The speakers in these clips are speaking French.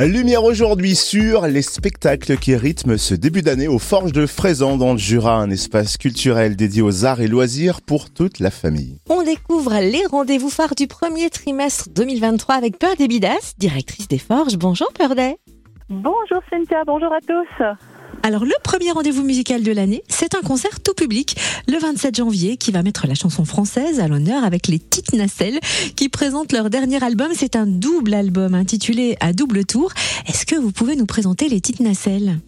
Lumière aujourd'hui sur les spectacles qui rythment ce début d'année aux Forges de Fraisan dans le Jura, un espace culturel dédié aux arts et loisirs pour toute la famille. On découvre les rendez-vous phares du premier trimestre 2023 avec Peur des Bidas, directrice des Forges. Bonjour Peur des. Bonjour Cynthia, bonjour à tous. Alors le premier rendez-vous musical de l'année, c'est un concert tout public le 27 janvier qui va mettre la chanson française à l'honneur avec les Petites Nacelles qui présentent leur dernier album. C'est un double album intitulé À double tour. Est-ce que vous pouvez nous présenter les Petites Nacelles?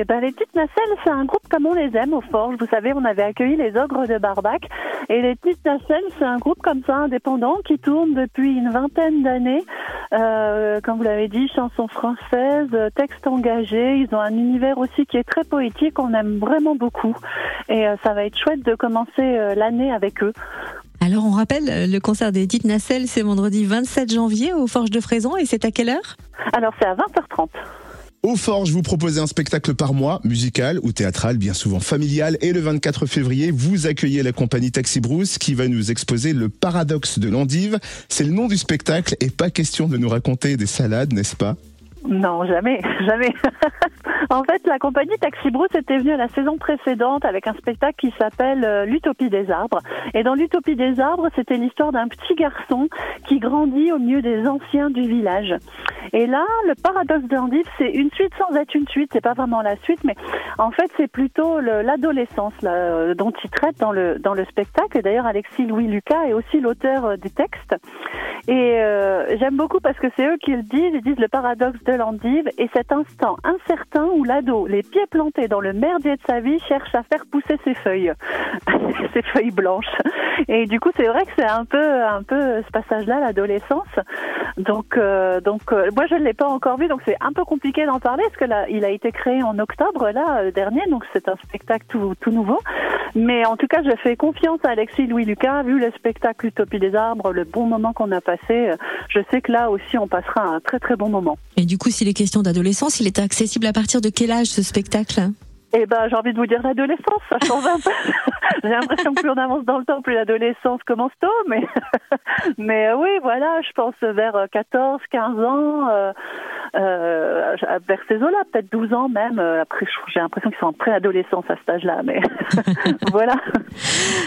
Eh ben, les Petites Nacelles, c'est un groupe comme on les aime au Forges. Vous savez, on avait accueilli les Ogres de Barbac. Et les Petites Nacelles, c'est un groupe comme ça, indépendant, qui tourne depuis une vingtaine d'années. Euh, comme vous l'avez dit, chansons françaises, textes engagés. Ils ont un univers aussi qui est très poétique. On aime vraiment beaucoup. Et euh, ça va être chouette de commencer euh, l'année avec eux. Alors on rappelle, le concert des Petites Nacelles, c'est vendredi 27 janvier au Forges de Fraisan et c'est à quelle heure? Alors c'est à 20h30. Au Forge, vous proposez un spectacle par mois, musical ou théâtral, bien souvent familial. Et le 24 février, vous accueillez la compagnie Taxi Bruce qui va nous exposer le paradoxe de l'endive. C'est le nom du spectacle et pas question de nous raconter des salades, n'est-ce pas? Non, jamais, jamais. en fait, la compagnie Taxi Bruce était venue à la saison précédente avec un spectacle qui s'appelle euh, L'Utopie des arbres. Et dans L'Utopie des arbres, c'était l'histoire d'un petit garçon qui grandit au milieu des anciens du village. Et là, le paradoxe d'Andiv, c'est une suite sans être une suite. C'est pas vraiment la suite, mais en fait, c'est plutôt l'adolescence euh, dont il traite dans le dans le spectacle. Et d'ailleurs, Alexis Louis Lucas est aussi l'auteur euh, des textes. Et j'aime beaucoup parce que c'est eux qui le disent. Ils disent le paradoxe de l'endive et cet instant incertain où l'ado, les pieds plantés dans le merdier de sa vie, cherche à faire pousser ses feuilles, ses feuilles blanches. Et du coup, c'est vrai que c'est un peu, un peu ce passage-là, l'adolescence. Donc, euh, donc, euh, moi, je ne l'ai pas encore vu, donc c'est un peu compliqué d'en parler parce que là, il a été créé en octobre là euh, dernier, donc c'est un spectacle tout, tout nouveau. Mais en tout cas, je fais confiance à Alexis Louis Lucas, vu le spectacle Utopie des arbres, le bon moment qu'on a passé. Je sais que là aussi, on passera un très très bon moment. Et du coup, s'il est question d'adolescence, il est accessible à partir de quel âge ce spectacle? Eh ben, j'ai envie de vous dire l'adolescence, ça change un peu. j'ai l'impression que plus on avance dans le temps, plus l'adolescence commence tôt, mais, mais euh, oui, voilà, je pense vers 14, 15 ans, euh, euh, vers ces eaux-là, peut-être 12 ans même. Après, j'ai l'impression qu'ils sont en préadolescence à cet âge-là, mais voilà.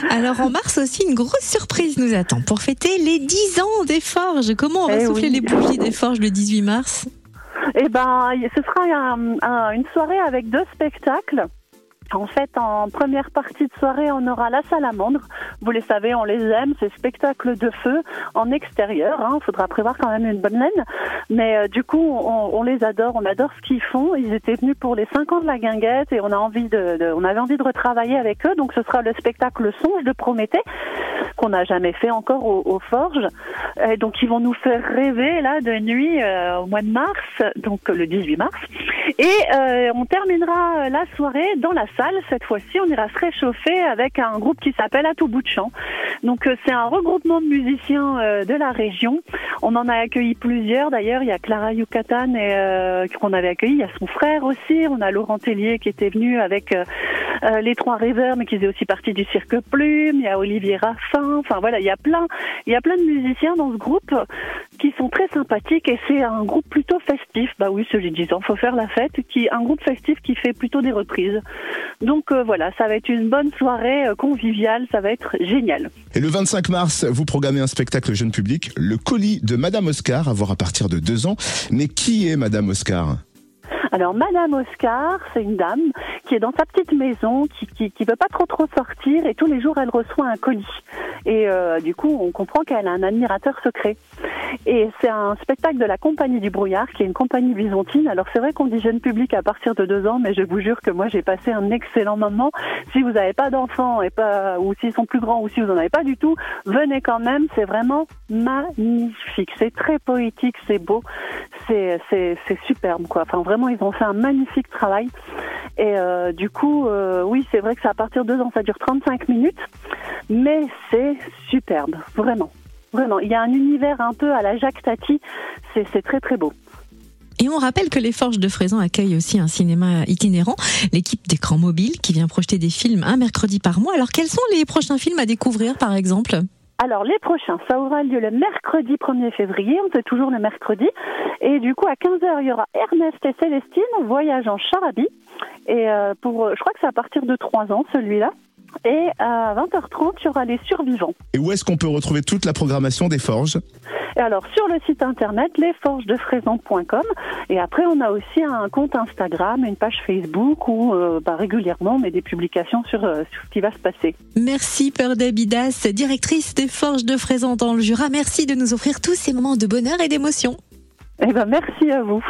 Alors, en mars aussi, une grosse surprise nous attend pour fêter les 10 ans des forges. Comment on va eh souffler les bougies des forges le 18 mars? Eh ben, ce sera une soirée avec deux spectacles. En fait, en première partie de soirée, on aura la salamandre. Vous les savez, on les aime, ces spectacles de feu en extérieur. Il hein. faudra prévoir quand même une bonne laine. Mais euh, du coup, on, les adore, on adore ce qu'ils font. Ils étaient venus pour les 5 ans de la guinguette et on a envie de, on avait envie de retravailler avec eux. Donc, ce sera le spectacle Songe de Prométhée qu'on n'a jamais fait encore aux, Forges. Et donc, ils vont nous faire rêver là de nuit euh, au mois de mars, donc le 18 mars. Et euh, on terminera la soirée dans la salle. Cette fois-ci, on ira se réchauffer avec un groupe qui s'appelle À tout. Donc euh, c'est un regroupement de musiciens euh, de la région. On en a accueilli plusieurs. D'ailleurs, il y a Clara Yucatan et qu'on avait accueilli. Il y a son frère aussi. On a Laurent Tellier qui était venu avec les Trois Rivers, mais qui faisait aussi partie du Cirque Plume. Il y a Olivier Raffin. Enfin voilà, il y a plein, il y a plein de musiciens dans ce groupe qui sont très sympathiques et c'est un groupe plutôt festif. Bah oui, celui disant, faut faire la fête. Qui un groupe festif qui fait plutôt des reprises. Donc euh, voilà, ça va être une bonne soirée euh, conviviale, ça va être génial. Et le 25 mars, vous programmez un spectacle jeune public, le colis de Madame Oscar, à voir à partir de deux ans. Mais qui est Madame Oscar? Alors, Madame Oscar, c'est une dame qui est dans sa petite maison, qui, qui, qui veut pas trop trop sortir, et tous les jours elle reçoit un colis. Et euh, du coup, on comprend qu'elle a un admirateur secret. Et c'est un spectacle de la Compagnie du Brouillard, qui est une compagnie byzantine. Alors c'est vrai qu'on dit jeune public à partir de deux ans, mais je vous jure que moi j'ai passé un excellent moment. Si vous n'avez pas d'enfants et pas, ou s'ils sont plus grands, ou si vous en avez pas du tout, venez quand même. C'est vraiment magnifique. C'est très poétique, c'est beau, c'est superbe quoi. Enfin vraiment, ils ont fait un magnifique travail. Et euh, du coup, euh, oui, c'est vrai que c'est à partir de deux ans, ça dure 35 minutes, mais c'est superbe, vraiment. Vraiment, il y a un univers un peu à la Jacques Tati, c'est très très beau. Et on rappelle que les Forges de Fraisan accueillent aussi un cinéma itinérant, l'équipe d'écran mobile qui vient projeter des films un mercredi par mois. Alors quels sont les prochains films à découvrir par exemple? Alors, les prochains, ça aura lieu le mercredi 1er février, on fait toujours le mercredi. Et du coup, à 15h, il y aura Ernest et Célestine, voyage en charabie. Et euh, pour, je crois que c'est à partir de 3 ans, celui-là. Et à 20h30, il y aura les survivants. Et où est-ce qu'on peut retrouver toute la programmation des forges? Alors, sur le site internet, lesforgesdefraisans.com. Et après, on a aussi un compte Instagram, une page Facebook où euh, bah, régulièrement on met des publications sur, euh, sur ce qui va se passer. Merci Peur d'Abidas, directrice des Forges de Fraisan dans le Jura. Merci de nous offrir tous ces moments de bonheur et d'émotion. Eh ben, merci à vous.